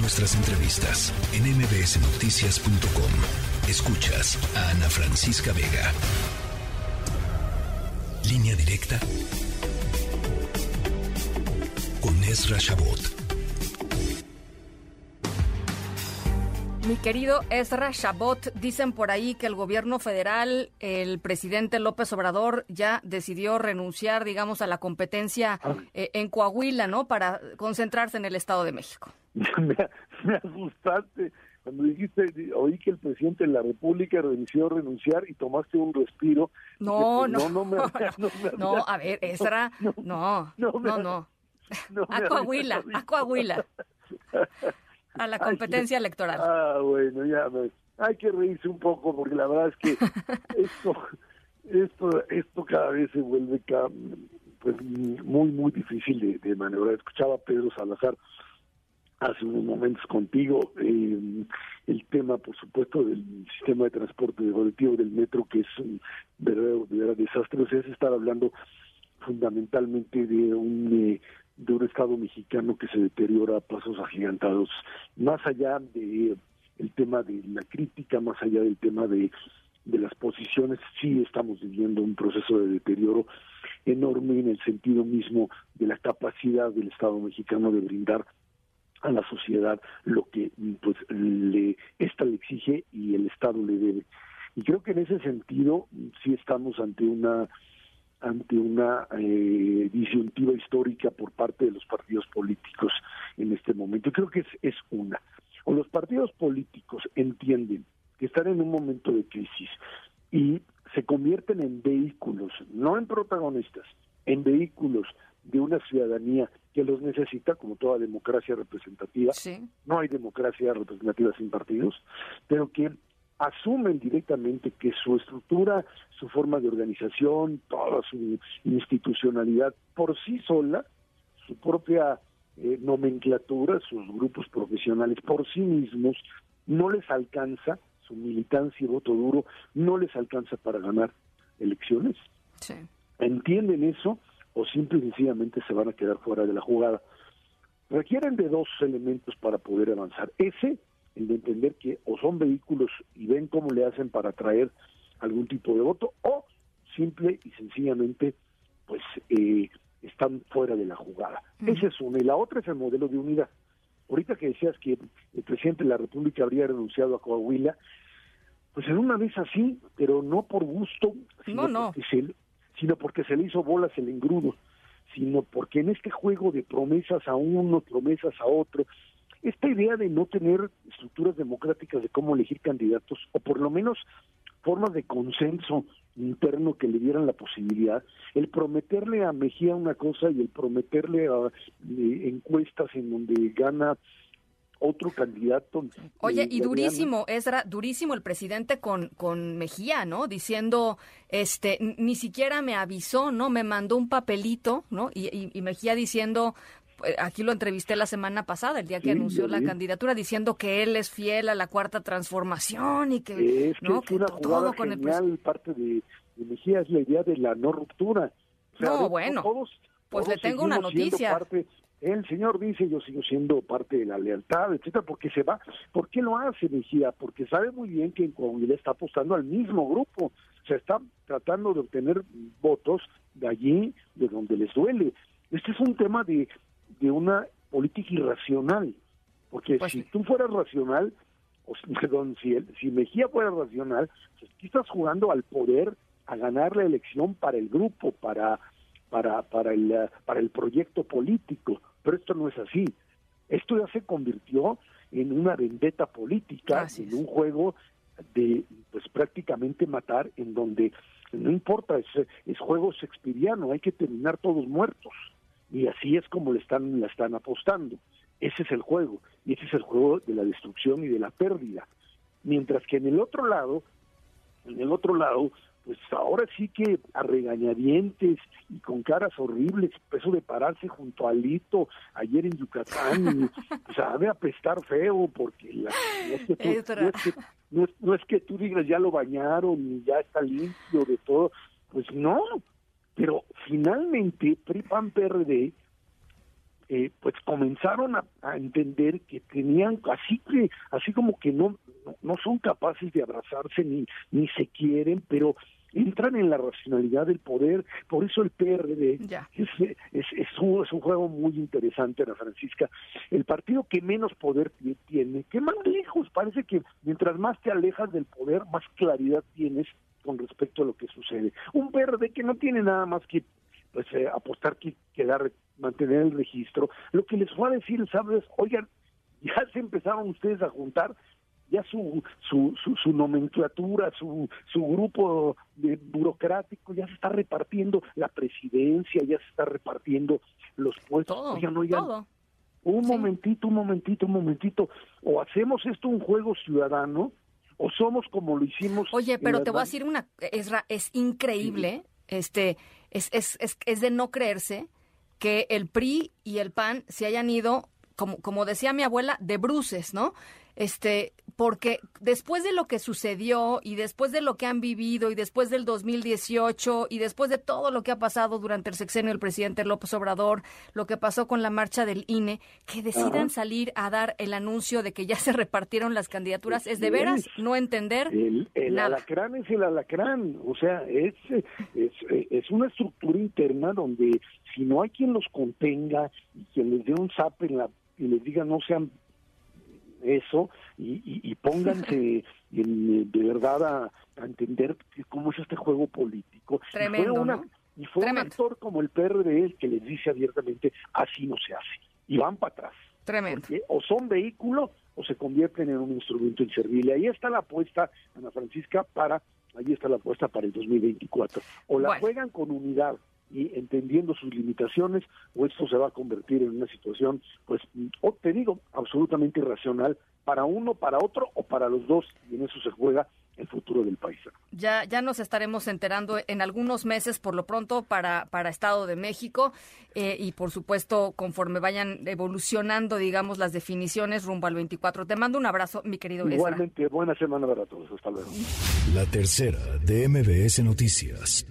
Nuestras entrevistas en mbsnoticias.com. Escuchas a Ana Francisca Vega. Línea directa con Ezra Shabot. Mi querido Ezra Shabot, dicen por ahí que el gobierno federal, el presidente López Obrador, ya decidió renunciar, digamos, a la competencia ah. eh, en Coahuila, ¿no? Para concentrarse en el Estado de México. me, asustaste cuando dijiste, oí que el presidente de la República renunció renunciar y tomaste un respiro. No, no, no, no, a ver, Ezra, no, no, no, no. A Coahuila, a Coahuila a la competencia electoral. Ah, bueno, ya Hay que reírse un poco porque la verdad es que esto, esto, esto cada vez se vuelve pues muy, muy difícil de, de maniobrar. Escuchaba a Pedro Salazar hace unos momentos contigo eh, el tema, por supuesto, del sistema de transporte colectivo del metro, que es un verdadero, verdadero desastre. O sea, es estar hablando fundamentalmente de un eh, de un Estado mexicano que se deteriora a pasos agigantados, más allá de el tema de la crítica, más allá del tema de, de las posiciones, sí estamos viviendo un proceso de deterioro enorme en el sentido mismo de la capacidad del Estado mexicano de brindar a la sociedad lo que pues le esta le exige y el Estado le debe. Y creo que en ese sentido sí estamos ante una ante una eh, disyuntiva histórica por parte de los partidos políticos en este momento. Creo que es, es una. O los partidos políticos entienden que están en un momento de crisis y se convierten en vehículos, no en protagonistas, en vehículos de una ciudadanía que los necesita, como toda democracia representativa. No hay democracia representativa sin partidos, pero que asumen directamente que su estructura, su forma de organización, toda su institucionalidad por sí sola, su propia eh, nomenclatura, sus grupos profesionales por sí mismos, no les alcanza, su militancia y voto duro, no les alcanza para ganar elecciones. ¿Entienden eso o simple y sencillamente se van a quedar fuera de la jugada? Requieren de dos elementos para poder avanzar. Ese el de entender que o son vehículos y ven cómo le hacen para traer algún tipo de voto o simple y sencillamente pues eh, están fuera de la jugada. Ese es uno. Y la otra es el modelo de unidad. Ahorita que decías que el presidente de la República habría renunciado a Coahuila, pues en una vez así, pero no por gusto, sino, no, Porque se, sino porque se le hizo bolas el engrudo, sino porque en este juego de promesas a uno, promesas a otro, esta idea de no tener estructuras democráticas de cómo elegir candidatos, o por lo menos formas de consenso interno que le dieran la posibilidad, el prometerle a Mejía una cosa y el prometerle a eh, encuestas en donde gana otro candidato. Oye, y durísimo, Ezra, durísimo el presidente con, con Mejía, ¿no? Diciendo, este, ni siquiera me avisó, ¿no? Me mandó un papelito, ¿no? Y, y Mejía diciendo, eh, aquí lo entrevisté la semana pasada, el día que anunció la candidatura, diciendo que él es fiel a la cuarta transformación y que, no, que, todo con el parte de, Mejía es la idea de la no ruptura. no, bueno, pues le tengo una noticia. El señor dice yo sigo siendo parte de la lealtad, etcétera, porque se va. ¿Por qué lo hace Mejía? Porque sabe muy bien que en Coahuila está apostando al mismo grupo. Se está tratando de obtener votos de allí, de donde les duele. Este es un tema de, de una política irracional, porque pues si tú fueras racional, o, perdón, si, si Mejía fuera racional, pues aquí estás jugando al poder, a ganar la elección para el grupo, para, para, para, el, para el proyecto político, pero esto no es así. Esto ya se convirtió en una vendetta política, en un juego de pues prácticamente matar en donde no importa, es, es juego shakespeariano, hay que terminar todos muertos y así es como le están, la están apostando. Ese es el juego, y ese es el juego de la destrucción y de la pérdida. Mientras que en el otro lado, en el otro lado, pues ahora sí que a regañadientes y con caras horribles, eso de pararse junto a Lito ayer en Yucatán, sabe apestar feo, porque no, es que no, es que, tú digas ya lo bañaron y ya está limpio de todo, pues no, pero finalmente PRI PAN PRD eh, pues comenzaron a, entender que tenían así que así como que no, no son capaces de abrazarse ni ni se quieren pero en la racionalidad del poder, por eso el PRD es, es, es, un, es un juego muy interesante, Ana Francisca. El partido que menos poder tiene, que más lejos, parece que mientras más te alejas del poder, más claridad tienes con respecto a lo que sucede. Un PRD que no tiene nada más que pues eh, apostar que quedar, mantener el registro. Lo que les voy a decir, ¿sabes? Oigan, ya se empezaron ustedes a juntar ya su, su, su, nomenclatura, su, su grupo de burocrático ya se está repartiendo la presidencia, ya se está repartiendo los puestos. Todo, Un momentito, un momentito, un momentito. O hacemos esto un juego ciudadano, o somos como lo hicimos. Oye, pero te voy a decir una, Esra, es increíble, este, es, es, es, es de no creerse que el PRI y el PAN se hayan ido, como, como decía mi abuela, de bruces, ¿no? Este, porque después de lo que sucedió y después de lo que han vivido y después del 2018 y después de todo lo que ha pasado durante el sexenio del presidente López Obrador, lo que pasó con la marcha del INE, que decidan salir a dar el anuncio de que ya se repartieron las candidaturas, es de veras no entender el, el alacrán es el alacrán, o sea, es, es, es una estructura interna donde si no hay quien los contenga y quien les dé un zap en la y les diga no sean eso y, y, pónganse de verdad a, entender cómo es este juego político. Tremendo, y fue, un actor como el PRD el que les dice abiertamente, así no se hace. Y van para atrás. Tremendo. o son vehículo o se convierten en un instrumento inservible. Ahí está la apuesta, Ana Francisca, para, ahí está la apuesta para el 2024. O la juegan con unidad y entendiendo sus limitaciones o esto se va a convertir en una situación, pues, o te digo, absolutamente irracional para uno, para otro o para los dos y en eso se juega el futuro del país. Ya, ya nos estaremos enterando en algunos meses, por lo pronto, para, para Estado de México eh, y, por supuesto, conforme vayan evolucionando, digamos, las definiciones rumbo al 24. Te mando un abrazo, mi querido Igualmente, buena semana para todos. Hasta luego. La tercera de MBS Noticias.